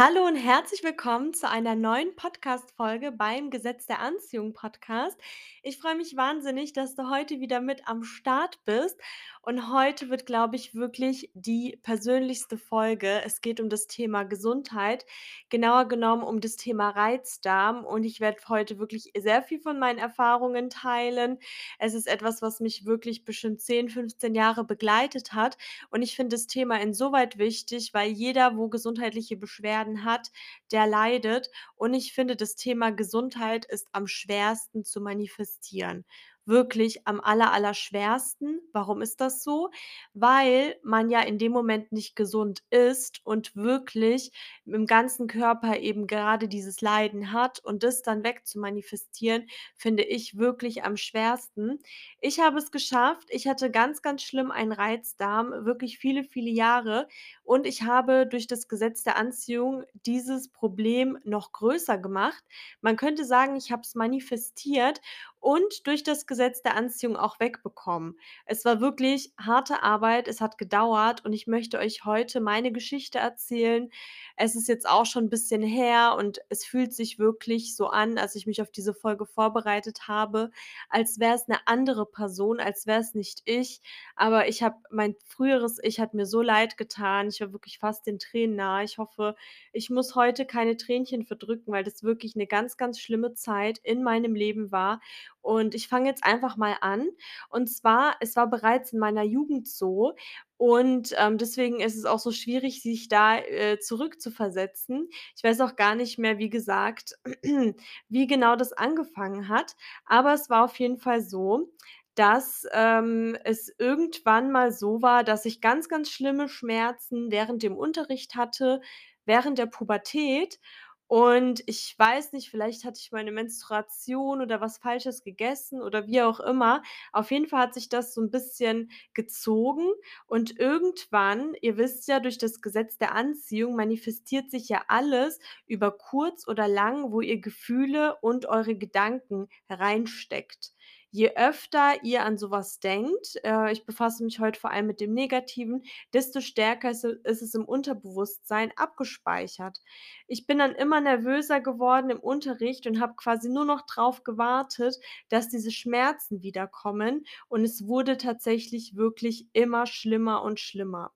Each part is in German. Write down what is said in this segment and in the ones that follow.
Hallo und herzlich willkommen zu einer neuen Podcast-Folge beim Gesetz der Anziehung Podcast. Ich freue mich wahnsinnig, dass du heute wieder mit am Start bist. Und heute wird, glaube ich, wirklich die persönlichste Folge. Es geht um das Thema Gesundheit, genauer genommen um das Thema Reizdarm. Und ich werde heute wirklich sehr viel von meinen Erfahrungen teilen. Es ist etwas, was mich wirklich bestimmt 10, 15 Jahre begleitet hat. Und ich finde das Thema insoweit wichtig, weil jeder, wo gesundheitliche Beschwerden hat, der leidet. Und ich finde, das Thema Gesundheit ist am schwersten zu manifestieren. Wirklich am aller, allerschwersten. Warum ist das so? Weil man ja in dem Moment nicht gesund ist und wirklich im ganzen Körper eben gerade dieses Leiden hat und das dann wegzumanifestieren, finde ich wirklich am schwersten. Ich habe es geschafft. Ich hatte ganz, ganz schlimm einen Reizdarm, wirklich viele, viele Jahre. Und ich habe durch das Gesetz der Anziehung dieses Problem noch größer gemacht. Man könnte sagen, ich habe es manifestiert und durch das Gesetz der Anziehung auch wegbekommen. Es war wirklich harte Arbeit, es hat gedauert und ich möchte euch heute meine Geschichte erzählen. Es ist jetzt auch schon ein bisschen her und es fühlt sich wirklich so an, als ich mich auf diese Folge vorbereitet habe, als wäre es eine andere Person, als wäre es nicht ich. Aber ich habe mein früheres Ich hat mir so leid getan. Ich war wirklich fast den Tränen nahe. Ich hoffe, ich muss heute keine Tränchen verdrücken, weil das wirklich eine ganz, ganz schlimme Zeit in meinem Leben war. Und ich fange jetzt einfach mal an. Und zwar, es war bereits in meiner Jugend so und, ähm, deswegen ist es auch so schwierig, sich da, äh, zurückzuversetzen. Ich weiß auch gar nicht mehr, wie gesagt, wie genau das angefangen hat, aber es war auf jeden Fall so, dass, ähm, es irgendwann mal so war, dass ich ganz, ganz schlimme Schmerzen während dem Unterricht hatte, während der Pubertät und ich weiß nicht, vielleicht hatte ich meine Menstruation oder was Falsches gegessen oder wie auch immer. Auf jeden Fall hat sich das so 'n bisschen gezogen und irgendwann ihr wisst ja, durch das Gesetz der Anziehung manifestiert sich ja alles über kurz oder lang, wo ihr Gefühle und eure Gedanken reinsteckt. Je öfter ihr an so was denkt, äh, ich befasse mich heute vor allem mit dem Negativen, desto stärker ist ist es im Unterbewusstsein abgespeichert. Ich bin dann immer nervöser geworden im Unterricht und habe quasi nur noch drauf gewartet, dass diese Schmerzen wiederkommen und es wurde tatsächlich wirklich immer schlimmer und schlimmer.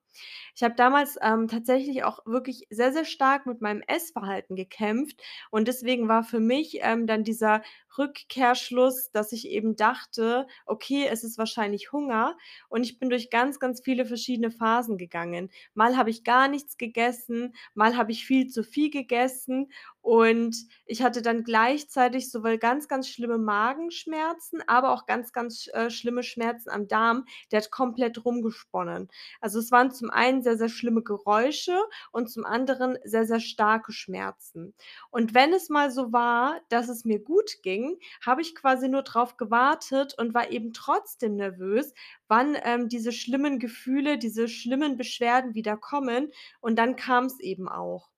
Ich habe damals, ähm, tatsächlich auch wirklich sehr, sehr stark mit meinem Essverhalten gekämpft und deswegen war für mich, ähm, dann dieser Rückkehrschluss, dass ich eben dachte: „Okay, es ist wahrscheinlich Hunger“ und ich bin durch ganz, ganz viele verschiedene Phasen gegangen. Mal habe ich gar nichts gegessen, mal habe ich viel zu viel gegessen und ich hatte dann gleichzeitig sowohl ganz, ganz schlimme Magenschmerzen, aber auch ganz, ganz, äh, schlimme Schmerzen am Darm. Der hat komplett rumgesponnen. Also, es waren zum einen sehr, sehr schlimme Geräusche und zum anderen sehr, sehr starke Schmerzen. Und wenn es mal so war, dass es mir gut ging, habe ich quasi nur drauf gewartet und war eben trotzdem nervös, wann, ähm, diese schlimmen Gefühle, diese schlimmen Beschwerden wieder kommen und dann kam's eben auch.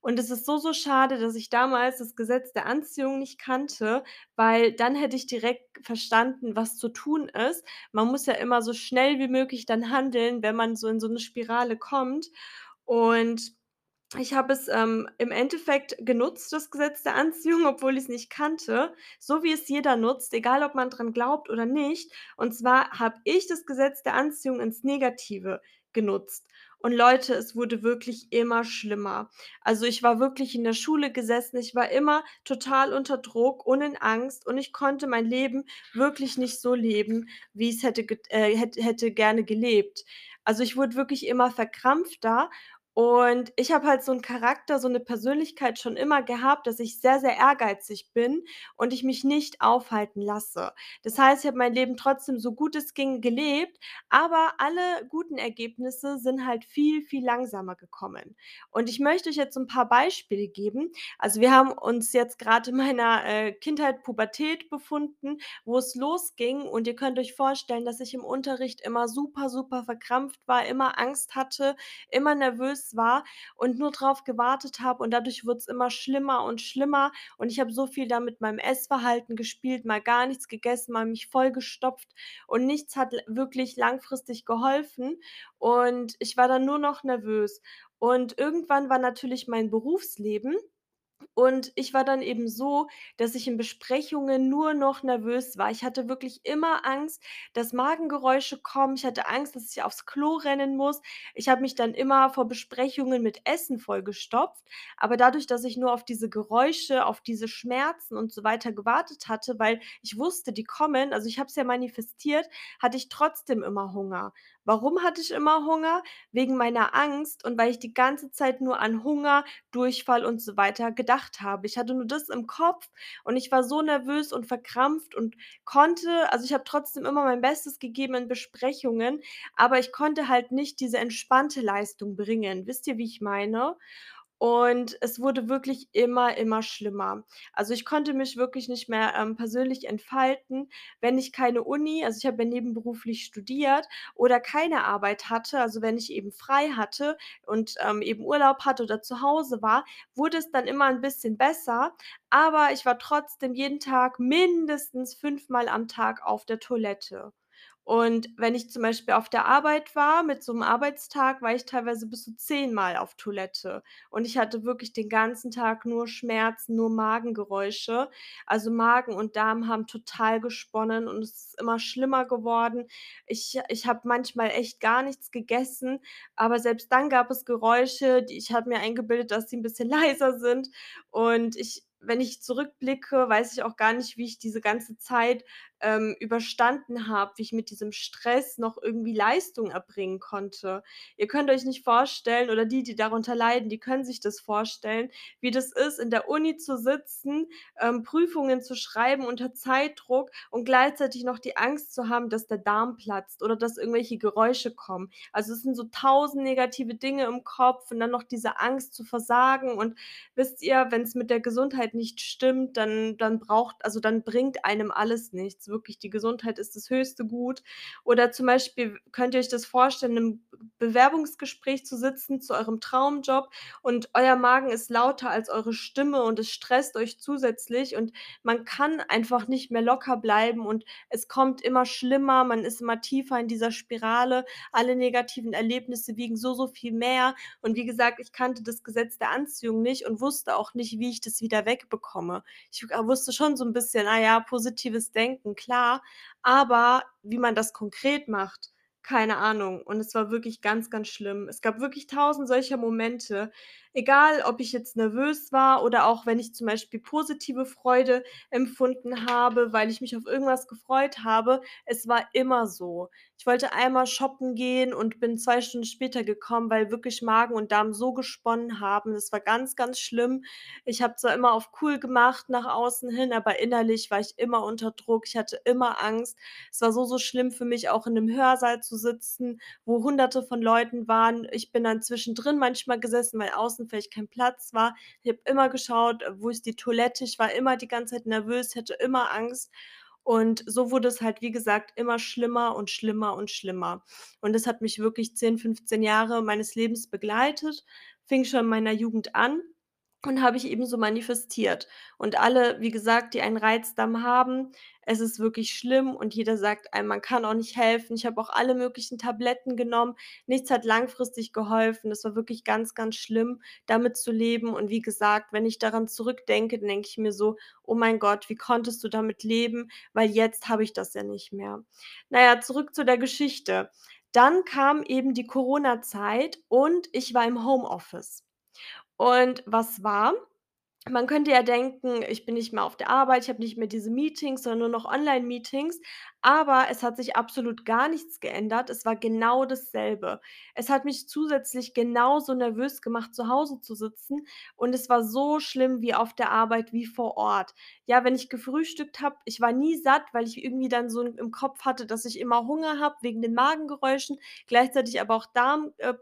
Und es ist so, so schade, dass ich damals das Gesetz der Anziehung nicht kannte, weil dann hätte ich direkt verstanden, was zu tun ist. Man muss ja immer so schnell wie möglich dann handeln, wenn man so in so 'ne Spirale kommt. Und ich habe es, ähm, im Endeffekt genutzt, das Gesetz der Anziehung, obwohl ich's nicht kannte, so wie es jeder nutzt, egal ob man dran glaubt oder nicht. Und zwar habe ich das Gesetz der Anziehung ins Negative genutzt. Und Leute, es wurde wirklich immer schlimmer. Also, ich war wirklich in der Schule gesessen, ich war immer total unter Druck und in Angst und ich konnte mein Leben wirklich nicht so leben, wie ich's hätte get äh, hätt hätte gerne gelebt. Also, ich wurde wirklich immer verkrampfter und ich habe halt so 'n Charakter, so 'ne Persönlichkeit schon immer gehabt, dass ich sehr, sehr ehrgeizig bin und ich mich nicht aufhalten lasse. Das heißt, ich habe mein Leben trotzdem so gut es ging gelebt, aber alle guten Ergebnisse sind halt viel, viel langsamer gekommen. Und ich möchte euch jetzt so 'n paar Beispiele geben. Also, wir haben uns jetzt grad in meiner, äh, Kindheit, Pubertät befunden, wo es losging und ihr könnt euch vorstellen, dass ich im Unterricht immer super, super verkrampft war, immer Angst hatte, immer nervös war und nur drauf gewartet habe und dadurch wurd's immer schlimmer und schlimmer und ich habe so viel da mit meinem Essverhalten gespielt, mal gar nichts gegessen, mal mich vollgestopft und nichts hat wirklich langfristig geholfen und ich war dann nur noch nervös. Und irgendwann war natürlich mein Berufsleben und ich war dann eben so, dass ich in Besprechungen nur noch nervös war. Ich hatte wirklich immer Angst, dass Magengeräusche kommen. Ich hatte Angst, dass ich aufs Klo rennen muss. Ich habe mich dann immer vor Besprechungen mit Essen vollgestopft. Aber dadurch, dass ich nur auf diese Geräusche, auf diese Schmerzen und so weiter gewartet hatte, weil ich wusste, die kommen, also ich habe es ja manifestiert, hatte ich trotzdem immer Hunger. Warum hatte ich immer Hunger? Wegen meiner Angst und weil ich die ganze Zeit nur an Hunger, Durchfall und so weiter gedacht habe. Ich hatte nur das im Kopf und ich war so nervös und verkrampft und konnte also, ich habe trotzdem immer mein Bestes gegeben in Besprechungen, aber ich konnte halt nicht diese entspannte Leistung bringen. Wisst ihr, wie ich meine? Und es wurde wirklich immer, immer schlimmer. Also, ich konnte mich wirklich nicht mehr, ähm, persönlich entfalten, wenn ich keine Uni also, ich habe ja nebenberuflich studiert oder keine Arbeit hatte, also, wenn ich eben frei hatte und, ähm, eben Urlaub hatte oder zu Hause war, wurde es dann immer ein bisschen besser, aber ich war trotzdem jeden Tag mindestens fünfmal am Tag auf der Toilette. Und wenn ich zum Beispiel auf der Arbeit war mit so 'nem Arbeitstag, war ich teilweise bis zu zehnmal auf Toilette. Und ich hatte wirklich den ganzen Tag nur Schmerzen, nur Magengeräusche. Also, Magen und Darm haben total gesponnen und es ist immer schlimmer geworden. Ich ich habe manchmal echt gar nichts gegessen, aber selbst dann gab es Geräusche, die ich habe mir eingebildet, dass sie 'n bisschen leiser sind. Und ich wenn ich zurückblicke, weiß ich auch gar nicht, wie ich diese ganze Zeit ähm, überstanden habe, wie ich mit diesem Stress noch irgendwie Leistung erbringen konnte. Ihr könnt euch nicht vorstellen oder die, die darunter leiden, die können sich das vorstellen, wie das ist, in der Uni zu sitzen, ähm, Prüfungen zu schreiben unter Zeitdruck und gleichzeitig noch die Angst zu haben, dass der Darm platzt oder dass irgendwelche Geräusche kommen. Also, es sind so tausend negative Dinge im Kopf und dann noch diese Angst zu versagen und wisst ihr, wenn es mit der Gesundheit nicht stimmt, dann dann braucht also, dann bringt einem alles nichts wirklich die Gesundheit ist das höchste Gut. Oder zum Beispiel könnt ihr euch das vorstellen, im Bewerbungsgespräch zu sitzen zu eurem Traumjob und euer Magen ist lauter als eure Stimme und es stresst euch zusätzlich und man kann einfach nicht mehr locker bleiben und es kommt immer schlimmer, man ist immer tiefer in dieser Spirale. Alle negativen Erlebnisse wiegen so, so viel mehr und wie gesagt, ich kannte das Gesetz der Anziehung nicht und wusste auch nicht, wie ich das wieder wegbekomme. Ich, äh, wusste schon so 'n bisschen, ah ja, positives Denken, klar, aber wie man das konkret macht, keine Ahnung. Und es war wirklich ganz, ganz schlimm. Es gab wirklich tausend solcher Momente, egal ob ich jetzt nervös war oder auch wenn ich zum Beispiel positive Freude empfunden habe, weil ich mich auf irgendwas gefreut habe. Es war immer so. Ich wollte einmal shoppen gehen und bin 2 Stunden später gekommen, weil wirklich Magen und Darm so gesponnen haben. Das war ganz, ganz schlimm. Ich habe zwar immer auf cool gemacht nach außen hin, aber innerlich war ich immer unter Druck. Ich hatte immer Angst. Es war so, so schlimm für mich, auch in 'nem Hörsaal zu sitzen, wo Hunderte von Leuten waren. Ich bin dann zwischendrin manchmal gesessen, weil außen vielleicht kein Platz war. Ich habe immer geschaut, wo ist die Toilette. Ich war immer die ganze Zeit nervös, hatte immer Angst. Und so wurde es halt, wie gesagt, immer schlimmer und schlimmer und schlimmer. Und das hat mich wirklich 10, 15 Jahre meines Lebens begleitet, fing schon in meiner Jugend an und habe ich eben so manifestiert. Und alle, wie gesagt, die einen Reizdarm haben, es ist wirklich schlimm und jeder sagt einem, man kann auch nicht helfen. Ich habe auch alle möglichen Tabletten genommen. Nichts hat langfristig geholfen. Das war wirklich ganz, ganz schlimm, damit zu leben. Und wie gesagt, wenn ich daran zurückdenke, dann denke ich mir so: „Oh mein Gott, wie konntest du damit leben?“ Weil jetzt habe ich das ja nicht mehr. Na ja, zurück zu der Geschichte. Dann kam eben die Corona-Zeit und ich war im Homeoffice. Und was war? Man könnte ja denken, ich bin nicht mehr auf der Arbeit, ich habe nicht mehr diese Meetings, sondern nur noch Online-Meetings, aber es hat sich absolut gar nichts geändert. Es war genau dasselbe. Es hat mich zusätzlich genauso nervös gemacht, zu Hause zu sitzen und es war so schlimm wie auf der Arbeit wie vor Ort. Ja, wenn ich gefrühstückt habe, ich war nie satt, weil ich irgendwie dann so im Kopf hatte, dass ich immer Hunger habe wegen den Magengeräuschen, gleichzeitig aber auch Darm äh,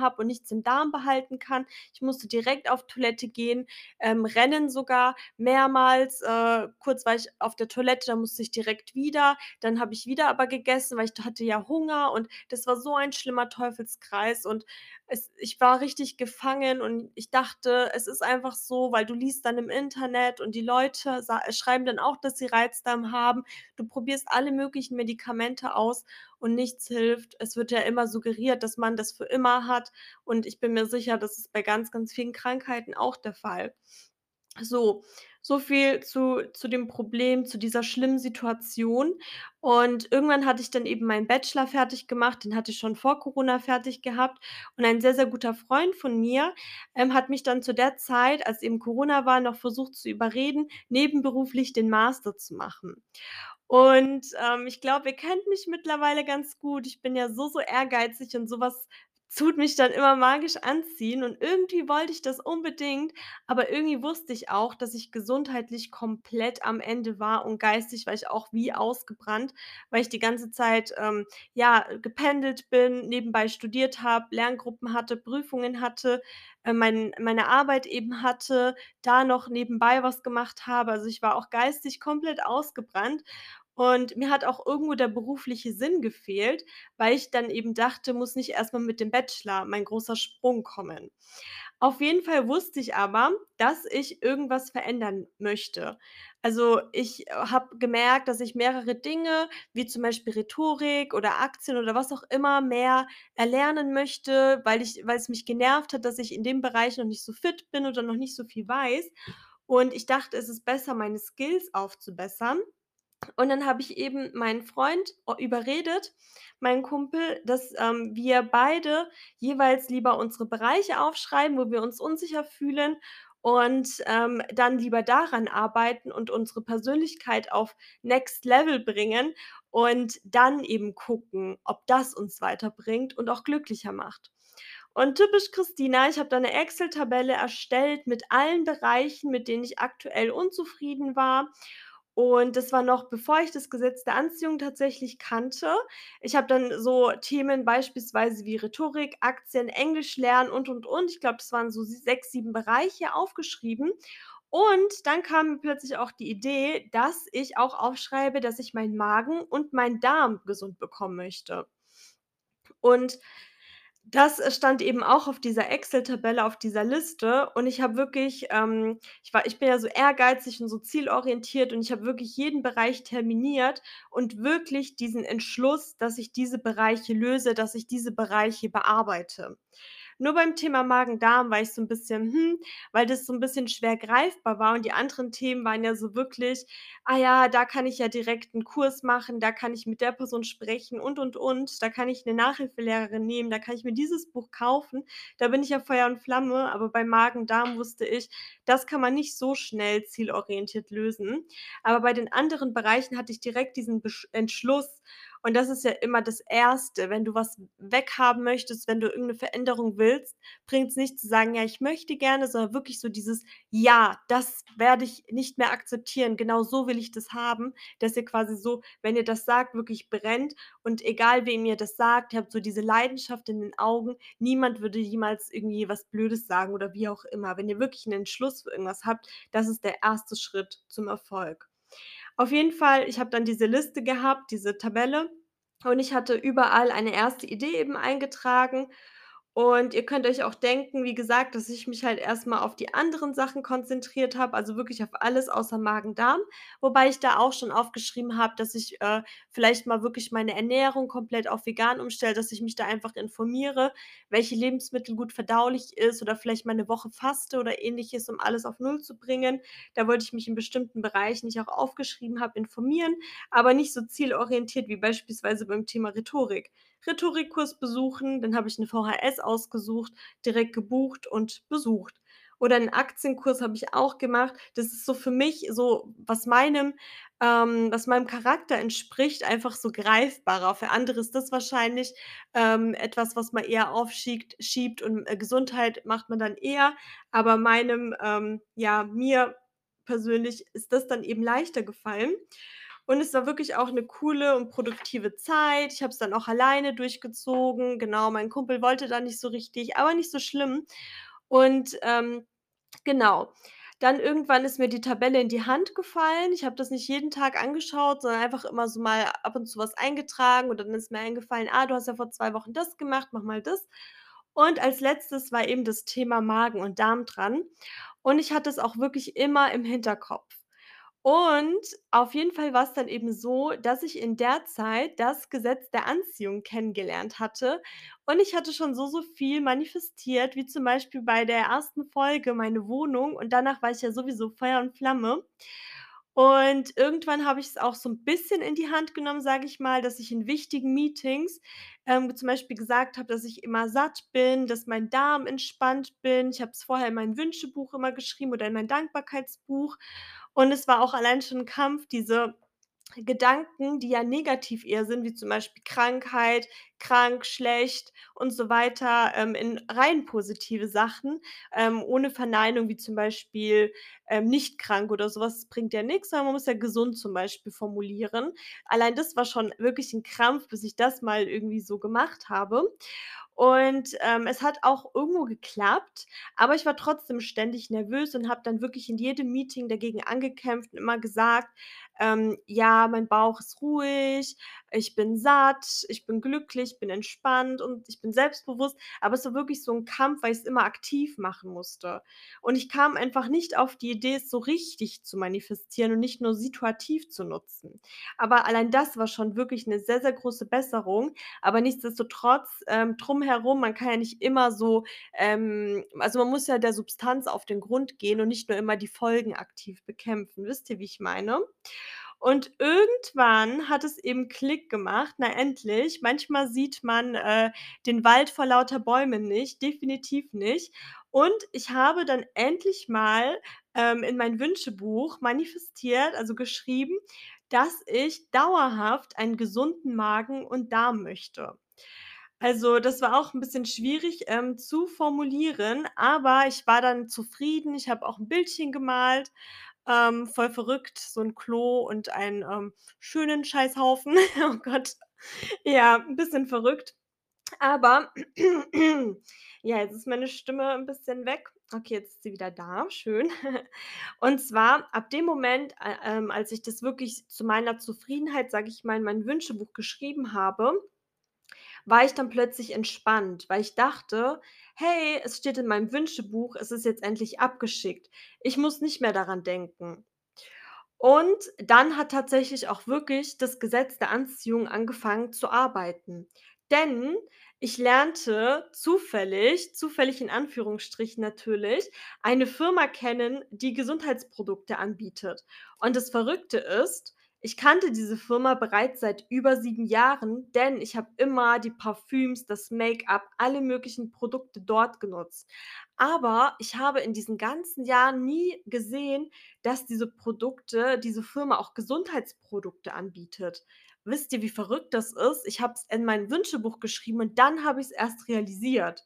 habe und nichts im Darm behalten kann. Ich musste direkt auf Toilette gehen, ähm, rennen sogar mehrmals. Äh, kurz war ich auf der Toilette, dann musste ich direkt wieder. Dann habe ich wieder aber gegessen, weil ich hatte ja Hunger und das war so ein schlimmer Teufelskreis und es ich war richtig gefangen und ich dachte, es ist einfach so, weil du liest dann im Internet und die Leute schreiben dann auch, dass sie Reizdarm haben. Du probierst alle möglichen Medikamente aus und nichts hilft. Es wird ja immer suggeriert, dass man das für immer hat und ich bin mir sicher, das ist bei ganz, ganz vielen Krankheiten auch der Fall. So, so viel zu zu dem Problem, zu dieser schlimmen Situation. Und irgendwann hatte ich dann eben meinen Bachelor fertig gemacht, den hatte ich schon vor Corona fertig gehabt. Und ein sehr, sehr guter Freund von mir, ähm, hat mich dann zu der Zeit, als eben Corona war, noch versucht zu überreden, nebenberuflich den Master zu machen. Und, ähm, ich glaube, ihr kennt mich mittlerweile ganz gut. Ich bin ja so, so ehrgeizig und so was tut mich dann immer magisch anziehen und irgendwie wollte ich das unbedingt, aber irgendwie wusste ich auch, dass ich gesundheitlich komplett am Ende war und geistig war ich auch wie ausgebrannt, weil ich die ganze Zeit, ähm, ja, gependelt bin, nebenbei studiert habe, Lerngruppen hatte, Prüfungen hatte, äh, mein meine Arbeit eben hatte, da noch nebenbei was gemacht habe. Also, ich war auch geistig komplett ausgebrannt und mir hat auch irgendwo der berufliche Sinn gefehlt, weil ich dann eben dachte, muss nicht erst mal mit dem Bachelor mein großer Sprung kommen. Auf jeden Fall wusste ich aber, dass ich irgendwas verändern möchte. Also, ich, äh, habe gemerkt, dass ich mehrere Dinge, wie zum Beispiel Rhetorik oder Aktien oder was auch immer, mehr erlernen möchte, weil ich weil es mich genervt hat, dass ich in dem Bereich noch nicht so fit bin oder noch nicht so viel weiß. Und ich dachte, es ist besser, meine Skills aufzubessern. Und dann habe ich eben meinen Freund überredet, meinen Kumpel, dass, ähm, wir beide jeweils lieber unsere Bereiche aufschreiben, wo wir uns unsicher fühlen und, ähm, dann lieber daran arbeiten und unsere Persönlichkeit auf Next Level bringen und dann eben gucken, ob das uns weiterbringt und auch glücklicher macht. Und typisch Christina, ich habe da 'ne Excel-Tabelle erstellt mit allen Bereichen, mit denen ich aktuell unzufrieden war. Und das war noch bevor ich das Gesetz der Anziehung tatsächlich kannte. Ich habe dann so Themen beispielsweise wie Rhetorik, Aktien, Englisch lernen und, und, und. Ich glaube, das waren so si 6, 7 Bereiche aufgeschrieben. Und dann kam plötzlich auch die Idee, dass ich auch aufschreibe, dass ich meinen Magen und meinen Darm gesund bekommen möchte. Und das, äh, stand eben auch auf dieser Excel-Tabelle, auf dieser Liste und ich habe wirklich, ähm ich war ich bin ja so ehrgeizig und so zielorientiert und ich habe wirklich jeden Bereich terminiert und wirklich diesen Entschluss, dass ich diese Bereiche löse, dass ich diese Bereiche bearbeite. Nur beim Thema Magen-Darm war ich so 'n bisschen, hm, weil das so 'n bisschen schwer greifbar war und die anderen Themen waren ja so wirklich: „Ah ja, da kann ich ja direkt 'n Kurs machen, da kann ich mit der Person sprechen und, und, und. Da kann ich 'ne Nachhilfelehrerin nehmen, da kann ich mir dieses Buch kaufen.“ Da bin ich ja Feuer und Flamme, aber beim Magen-Darm wusste ich, das kann man nicht so schnell zielorientiert lösen. Aber bei den anderen Bereichen hatte ich direkt diesen Entschluss und das ist ja immer das Erste, wenn du was weghaben möchtest, wenn du irgend 'ne Veränderung willst, bringt's nichts zu sagen: „Ja, ich möchte gerne“, sondern wirklich so dieses: „Ja, das werde ich nicht mehr akzeptieren. Genau so will ich das haben.“ Dass ihr quasi so, wenn ihr das sagt, wirklich brennt und egal wem ihr das sagt, ihr habt so diese Leidenschaft in den Augen. Niemand würde jemals irgendwie was Blödes sagen oder wie auch immer. Wenn ihr wirklich 'nen Entschluss für irgendwas habt, das ist der 1. Schritt zum Erfolg. Auf jeden Fall, ich habe dann diese Liste gehabt, diese Tabelle und ich hatte überall eine 1. Idee eben eingetragen und ihr könnt euch auch denken, wie gesagt, dass ich mich halt erst mal auf die anderen Sachen konzentriert habe, also wirklich auf alles außer Magen-Darm, wobei ich da auch schon aufgeschrieben habe, dass ich, äh, vielleicht mal wirklich meine Ernährung komplett auf vegan umstelle, dass ich mich da einfach informiere, welche Lebensmittel gut verdaulich ist oder vielleicht mal 'ne Woche faste oder Ähnliches, um alles auf Null zu bringen. Da wollte ich mich in bestimmten Bereichen, die ich auch aufgeschrieben habe, informieren, aber nicht so zielorientiert wie beispielsweise beim Thema Rhetorik. Rhetorikkurs besuchen, dann habe ich 'ne VHS ausgesucht, direkt gebucht und besucht. Oder 'n Aktienkurs habe ich auch gemacht. Das ist so für mich so, was meinem ähm, was meinem Charakter entspricht, einfach so greifbarer. Für andere ist das wahrscheinlich, ähm, etwas, was man eher aufschiegt schiebt und, äh, Gesundheit macht man dann eher, aber meinem ähm, ja, mir persönlich ist das dann eben leichter gefallen. Und es war wirklich auch 'ne coole und produktive Zeit. Ich habe es dann auch alleine durchgezogen. Genau, mein Kumpel wollte da nicht so richtig, aber nicht so schlimm. Und, ähm, genau. Dann irgendwann ist mir die Tabelle in die Hand gefallen. Ich habe das nicht jeden Tag angeschaut, sondern einfach immer so mal ab und zu was eingetragen und dann ist mir eingefallen: „Ah, du hast ja vor 2 Wochen das gemacht, mach mal das.“ Und als Letztes war eben das Thema Magen und Darm dran und ich hatte es auch wirklich immer im Hinterkopf. Und auf jeden Fall war's dann eben so, dass ich in der Zeit das Gesetz der Anziehung kennengelernt hatte und ich hatte schon so, so viel manifestiert, wie zum Beispiel bei der 1. Folge meine Wohnung und danach war ich ja sowieso Feuer und Flamme. Und irgendwann habe ich's auch so 'n bisschen in die Hand genommen, sage ich mal, dass ich in wichtigen Meetings, ähm, zum Beispiel gesagt habe, dass ich immer satt bin, dass mein Darm entspannt bin. Ich habe es vorher in mein Wünschebuch immer geschrieben oder in mein Dankbarkeitsbuch und es war auch allein schon 'n Kampf, diese Gedanken, die ja negativ eher sind, wie zum Beispiel Krankheit, krank, schlecht und so weiter, ähm, in rein positive Sachen, ähm, ohne Verneinung, wie zum Beispiel, ähm, nicht krank oder so was, bringt ja nix, sondern man muss ja gesund zum Beispiel formulieren. Allein das war schon wirklich 'n Krampf, bis ich das mal irgendwie so gemacht habe. Und, ähm, es hat auch irgendwo geklappt, aber ich war trotzdem ständig nervös und habe dann wirklich in jedem Meeting dagegen angekämpft und immer gesagt, ähm: „Ja, mein Bauch ist ruhig, ich bin satt, ich bin glücklich, bin entspannt und ich bin selbstbewusst.“ Aber es war wirklich so 'n Kampf, weil ich's immer aktiv machen musste. Und ich kam einfach nicht auf die Idee, es so richtig zu manifestieren und nicht nur situativ zu nutzen. Aber allein das war schon wirklich 'ne sehr, sehr große Besserung. Aber nichtsdestotrotz, ähm, drumherum man kann ja nicht immer so, ähm also, man muss ja der Substanz auf den Grund gehen und nicht nur immer die Folgen aktiv bekämpfen. Wisst ihr, wie ich meine? Und irgendwann hat es eben Klick gemacht. Na endlich. Manchmal sieht man, äh, den Wald vor lauter Bäumen nicht, definitiv nicht. Und ich habe dann endlich mal, ähm, in mein Wünschebuch manifestiert, also, geschrieben, dass ich dauerhaft einen gesunden Magen und Darm möchte. Also, das war auch 'n bisschen schwierig, ähm, zu formulieren, aber ich war dann zufrieden. Ich habe auch 'n Bildchen gemalt, ähm, voll verrückt, so 'n Klo und einen, ähm, schönen Scheißhaufen. Oh Gott. Ja, 'n bisschen verrückt. Aber ja, jetzt ist meine Stimme 'n bisschen weg. Okay, jetzt ist sie wieder da, schön. Und zwar ab dem Moment, äh, ähm, als ich das wirklich zu meiner Zufriedenheit, sage ich mal, in mein Wünschebuch geschrieben habe, war ich dann plötzlich entspannt, weil ich dachte: „Hey, es steht in meinem Wünschebuch, es ist jetzt endlich abgeschickt. Ich muss nicht mehr daran denken.“ Und dann hat tatsächlich auch wirklich das Gesetz der Anziehung angefangen zu arbeiten. Denn ich lernte zufällig zufällig in Anführungsstrichen natürlich, eine Firma kennen, die Gesundheitsprodukte anbietet. Und das Verrückte ist, ich kannte diese Firma bereits seit über 7 Jahren, denn ich habe immer die Parfüms, das Make-up, alle möglichen Produkte dort genutzt. Aber ich habe in diesen ganzen Jahren nie gesehen, dass diese Produkte diese Firma auch Gesundheitsprodukte anbietet. Wisst ihr, wie verrückt das ist? Ich habe es in mein Wünschebuch geschrieben und dann habe ich's erst realisiert.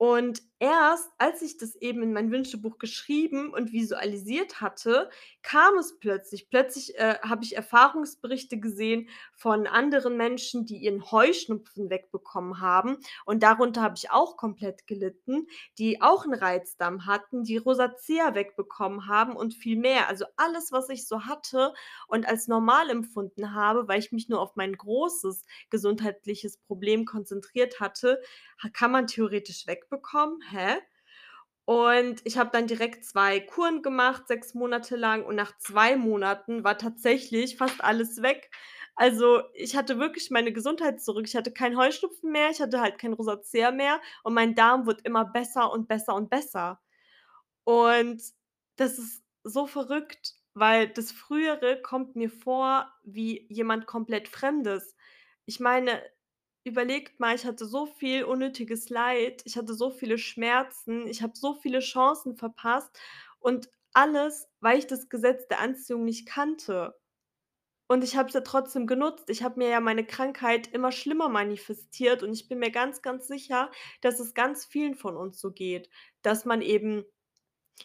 Und erst als ich das eben in mein Wünschebuch geschrieben und visualisiert hatte, kam es plötzlich. Plötzlich, äh, habe ich Erfahrungsberichte gesehen von anderen Menschen, die ihren Heuschnupfen wegbekommen haben und darunter habe ich auch komplett gelitten, die auch 'n Reizdarm hatten, die Rosacea wegbekommen haben und viel mehr. Also, alles, was ich so hatte und als normal empfunden habe, weil ich mich nur auf mein großes gesundheitliches Problem konzentriert hatte, ha kann man theoretisch wegbekommen. Hä? Und ich habe dann direkt 2 Kuren gemacht, 6 Monate lang und nach 2 Monaten war tatsächlich fast alles weg. Also, ich hatte wirklich meine Gesundheit zurück. Ich hatte keinen Heuschnupfen mehr, ich hatte halt kein Rosacea mehr und mein Darm wurde immer besser und besser und besser. Und das ist so verrückt, weil das Frühere kommt mir vor wie jemand komplett Fremdes. Ich meine, überlegt mal, ich hatte so viel unnötiges Leid, ich hatte so viele Schmerzen, ich habe so viele Chancen verpasst und alles, weil ich das Gesetz der Anziehung nicht kannte. Und ich habe es ja trotzdem genutzt. Ich habe mir ja meine Krankheit immer schlimmer manifestiert und ich bin mir ganz, ganz sicher, dass es ganz vielen von uns so geht, dass man eben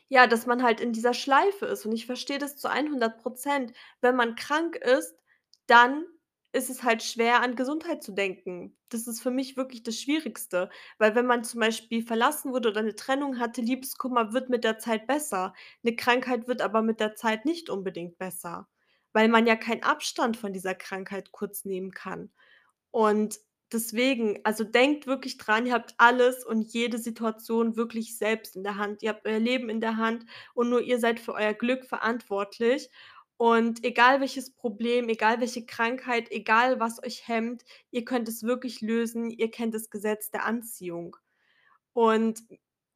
ja, dass man halt in dieser Schleife ist und ich verstehe das zu 100 %. Wenn man krank ist, dann ist es halt schwer, an Gesundheit zu denken. Das ist für mich wirklich das Schwierigste, weil wenn man zum Beispiel verlassen wurde oder 'ne Trennung hatte, Liebeskummer wird mit der Zeit besser. 'Ne Krankheit wird aber mit der Zeit nicht unbedingt besser, weil man ja keinen Abstand von dieser Krankheit kurz nehmen kann. Und deswegen also, denkt wirklich dran, ihr habt alles und jede Situation wirklich selbst in der Hand. Ihr habt euer Leben in der Hand und nur ihr seid für euer Glück verantwortlich. Und egal welches Problem, egal welche Krankheit, egal was euch hemmt, ihr könnt es wirklich lösen. Ihr kennt das Gesetz der Anziehung. Und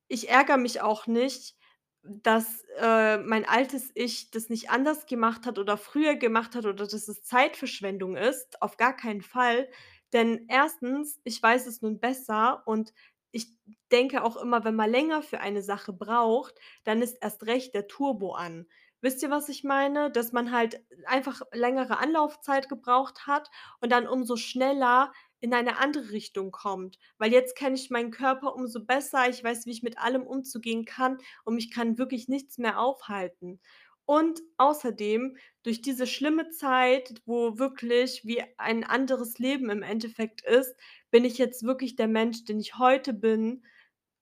ich ärgere mich auch nicht, dass, äh, mein altes Ich das nicht anders gemacht hat oder früher gemacht hat oder dass es Zeitverschwendung ist, auf gar keinen Fall. Denn 1. ich weiß es nun besser und ich denke auch immer, wenn man länger für eine Sache braucht, dann ist erst recht der Turbo an. Wisst ihr, was ich meine? Dass man halt einfach längere Anlaufzeit gebraucht hat und dann umso schneller in eine andere Richtung kommt. Weil jetzt kenne ich meinen Körper umso besser. Ich weiß, wie ich mit allem umzugehen kann und mich kann wirklich nichts mehr aufhalten. Und außerdem durch diese schlimme Zeit, wo wirklich wie ein anderes Leben im Endeffekt ist, bin ich jetzt wirklich der Mensch, den ich heute bin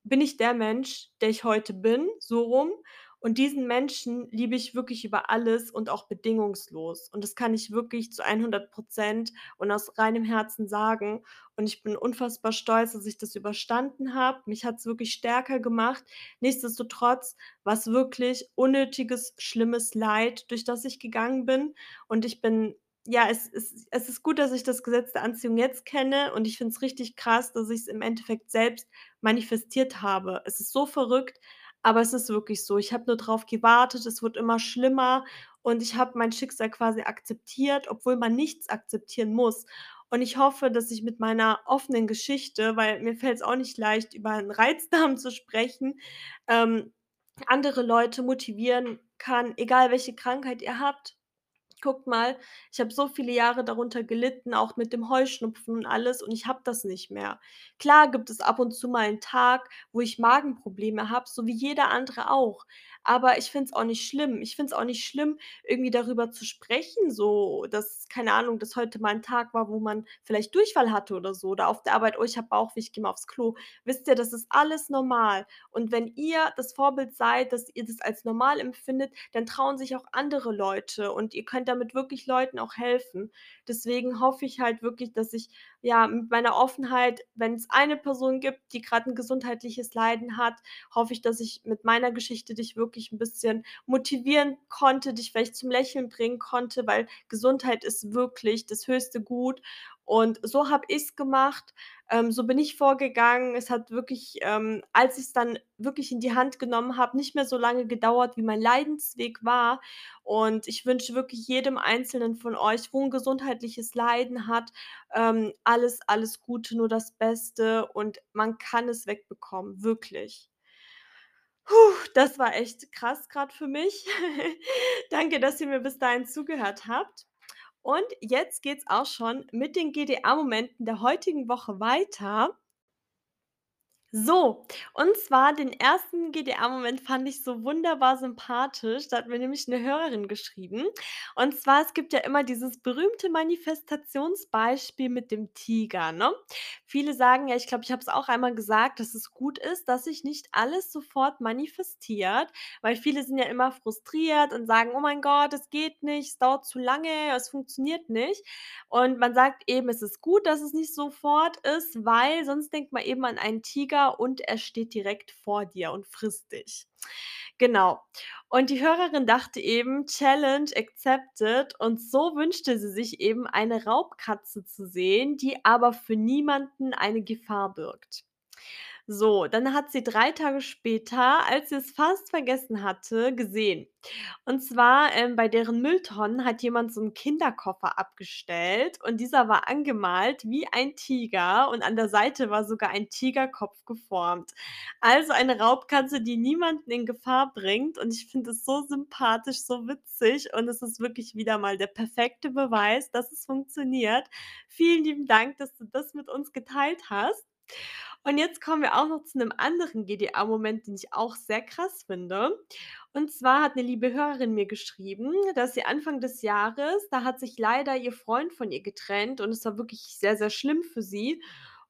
bin ich der Mensch, der ich heute bin, so rum. Und diesen Menschen liebe ich wirklich über alles und auch bedingungslos. Und das kann ich wirklich zu 100 % und aus reinem Herzen sagen. Und ich bin unfassbar stolz, dass ich das überstanden habe. Mich hat's wirklich stärker gemacht. Nichtsdestotrotz war's wirklich unnötiges, schlimmes Leid, durch das ich gegangen bin. Und ich bin ja, es es es ist gut, dass ich das Gesetz der Anziehung jetzt kenne und ich finde es richtig krass, dass ich's im Endeffekt selbst manifestiert habe. Es ist so verrückt, aber es ist wirklich so. Ich habe nur drauf gewartet, es wurde immer schlimmer und ich habe mein Schicksal quasi akzeptiert, obwohl man nichts akzeptieren muss. Und ich hoffe, dass ich mit meiner offenen Geschichte weil mir fällt's auch nicht leicht, über 'n Reizdarm zu sprechen, ähm, andere Leute motivieren kann, egal welche Krankheit ihr habt. Guckt mal, ich habe so viele Jahre darunter gelitten, auch mit dem Heuschnupfen und alles und ich habe das nicht mehr. Klar gibt es ab und zu mal 'n Tag, wo ich Magenprobleme habe, so wie jeder andere auch. Aber ich finde es auch nicht schlimm. Ich finde es auch nicht schlimm, irgendwie darüber zu sprechen, so, dass keine Ahnung, dass heute mal 'n Tag war, wo man vielleicht Durchfall hatte oder so oder auf der Arbeit: „Oh, ich habe Bauchweh, ich gehe mal aufs Klo.“ Wisst ihr, das ist alles normal. Und wenn ihr das Vorbild seid, dass ihr das als normal empfindet, dann trauen sich auch andere Leute und ihr könnt damit wirklich Leuten auch helfen. Deswegen hoffe ich halt wirklich, dass ich, ja, mit meiner Offenheit wenn's eine Person gibt, die grad 'n gesundheitliches Leiden hat, hoffe ich, dass ich mit meiner Geschichte dich wirklich 'n bisschen motivieren konnte, dich vielleicht zum Lächeln bringen konnte, weil Gesundheit ist wirklich das höchste Gut. Und so habe ich's gemacht, ähm, so bin ich vorgegangen. Es hat wirklich, ähm, als ich's dann wirklich in die Hand genommen habe, nicht mehr so lange gedauert, wie mein Leidensweg war. Und ich wünsche wirklich jedem Einzelnen von euch, wo 'n gesundheitliches Leiden hat, ähm, alles, alles Gute, nur das Beste und man kann es wegbekommen, wirklich. Das war echt krass grad für mich. Danke, dass ihr mir bis dahin zugehört habt. Und jetzt geht's auch schon mit den GDA-Momenten der heutigen Woche weiter. So, und zwar den 1. GDA-Moment fand ich so wunderbar sympathisch. Da hat mir nämlich 'ne Hörerin geschrieben. Und zwar, es gibt ja immer dieses berühmte Manifestationsbeispiel mit dem Tiger, ne? Viele sagen ja ich glaube, ich habe es auch einmal gesagt, dass es gut ist, dass sich nicht alles sofort manifestiert, weil viele sind ja immer frustriert und sagen: „Oh mein Gott, es geht nicht, es dauert zu lange, es funktioniert nicht.“ Und man sagt eben, es ist gut, dass es nicht sofort ist, weil sonst denkt man eben an einen Tiger und er steht direkt vor dir und frisst dich. Genau. Und die Hörerin dachte eben: „Challenge accepted.“ Und so wünschte sie sich eben eine Raubkatze zu sehen, die aber für niemanden eine Gefahr birgt. So, dann hat sie 3 Tage später, als sie es fast vergessen hatte, gesehen. Und zwar, ähm, bei deren Mülltonnen hat jemand so 'n Kinderkoffer abgestellt und dieser war angemalt wie ein Tiger und an der Seite war sogar ein Tigerkopf geformt. Also, eine Raubkatze, die niemanden in Gefahr bringt und ich finde es so sympathisch, so witzig und es ist wirklich wieder mal der perfekte Beweis, dass es funktioniert. Vielen lieben Dank, dass du das mit uns geteilt hast. Und jetzt kommen wir auch noch zu 'nem anderen GDA-Moment, den ich auch sehr krass finde. Und zwar hat 'ne liebe Hörerin mir geschrieben, dass sie Anfang des Jahres da hat sich leider ihr Freund von ihr getrennt und es war wirklich sehr, sehr schlimm für sie.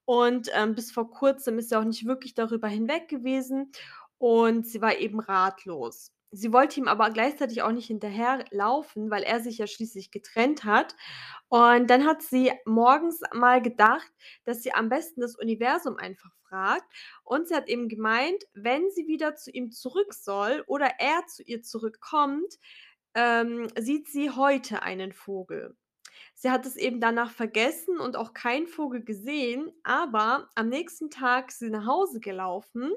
Und, ähm, bis vor Kurzem ist sie auch nicht wirklich darüber hinweg gewesen und sie war eben ratlos. Sie wollte ihm aber gleichzeitig auch nicht hinterherlaufen, weil er sich ja schließlich getrennt hat. Und dann hat sie morgens mal gedacht, dass sie am besten das Universum einfach fragt. Und sie hat eben gemeint, wenn sie wieder zu ihm zurück soll oder er zu ihr zurückkommt, ähm, sieht sie heute einen Vogel. Sie hat es eben danach vergessen und auch keinen Vogel gesehen, aber am nächsten Tag ist sie nach Hause gelaufen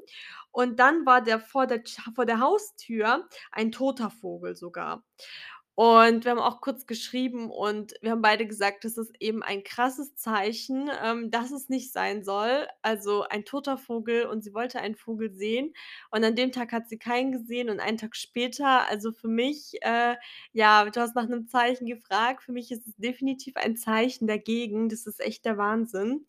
und dann war der vor der vor der Haustür ein toter Vogel sogar. Und wir haben auch kurz geschrieben und wir haben beide gesagt, das ist eben ein krasses Zeichen, ähm, dass es nicht sein soll. Also, ein toter Vogel und sie wollte einen Vogel sehen und an dem Tag hat sie keinen gesehen und einen Tag später also, für mich, äh ja, du hast nach 'nem Zeichen gefragt, für mich ist es definitiv ein Zeichen dagegen. Das ist echt der Wahnsinn.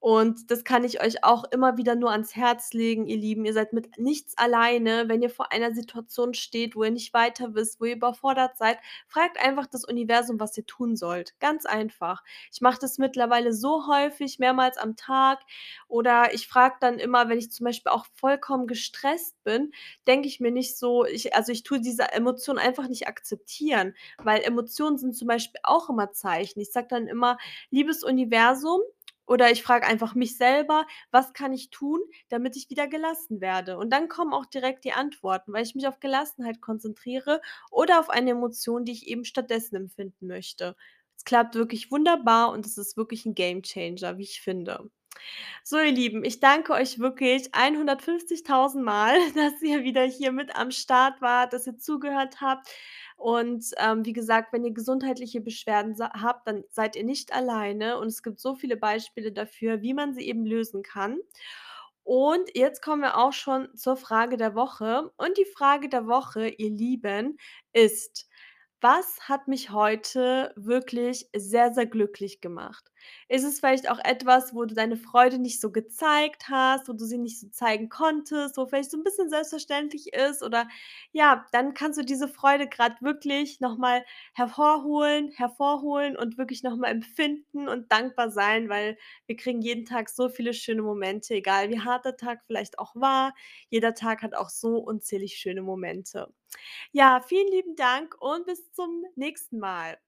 Und das kann ich euch auch immer wieder nur ans Herz legen, ihr Lieben. Ihr seid mit nichts alleine, wenn ihr vor einer Situation steht, wo ihr nicht weiter wisst, wo ihr überfordert seid. Fragt einfach das Universum, was ihr tun sollt. Ganz einfach. Ich mache das mittlerweile so häufig, mehrmals am Tag oder ich frage dann immer, wenn ich zum Beispiel auch vollkommen gestresst bin, denke ich mir nicht so ich also, ich tue diese Emotion einfach nicht akzeptieren, weil Emotionen sind zum Beispiel auch immer Zeichen. Ich sage dann immer: „Liebes Universum“ oder ich frage einfach mich selber: „Was kann ich tun, damit ich wieder gelassen werde?“ Und dann kommen auch direkt die Antworten, weil ich mich auf Gelassenheit konzentriere oder auf eine Emotion, die ich eben stattdessen empfinden möchte. Es klappt wirklich wunderbar und es ist wirklich 'n Gamechanger, wie ich finde. So, ihr Lieben, ich danke euch wirklich 150.000 Mal, dass ihr wieder hier mit am Start wart, dass ihr zugehört habt. Und, ähm, wie gesagt, wenn ihr gesundheitliche Beschwerden habt, dann seid ihr nicht alleine und es gibt so viele Beispiele dafür, wie man sie eben lösen kann. Und jetzt kommen wir auch schon zur Frage der Woche. Und die Frage der Woche, ihr Lieben, ist: „Was hat mich heute wirklich sehr, sehr glücklich gemacht?“ Ist es vielleicht auch etwas, wo du deine Freude nicht so gezeigt hast, wo du sie nicht so zeigen konntest, wo vielleicht so 'n bisschen selbstverständlich ist oder ja, dann kannst du diese Freude grad wirklich noch mal hervorholen hervorholen und wirklich noch mal empfinden und dankbar sein, weil wir kriegen jeden Tag so viele schöne Momente, egal wie hart der Tag vielleicht auch war. Jeder Tag hat auch so unzählig schöne Momente. Ja, vielen lieben Dank und bis zum nächsten Mal.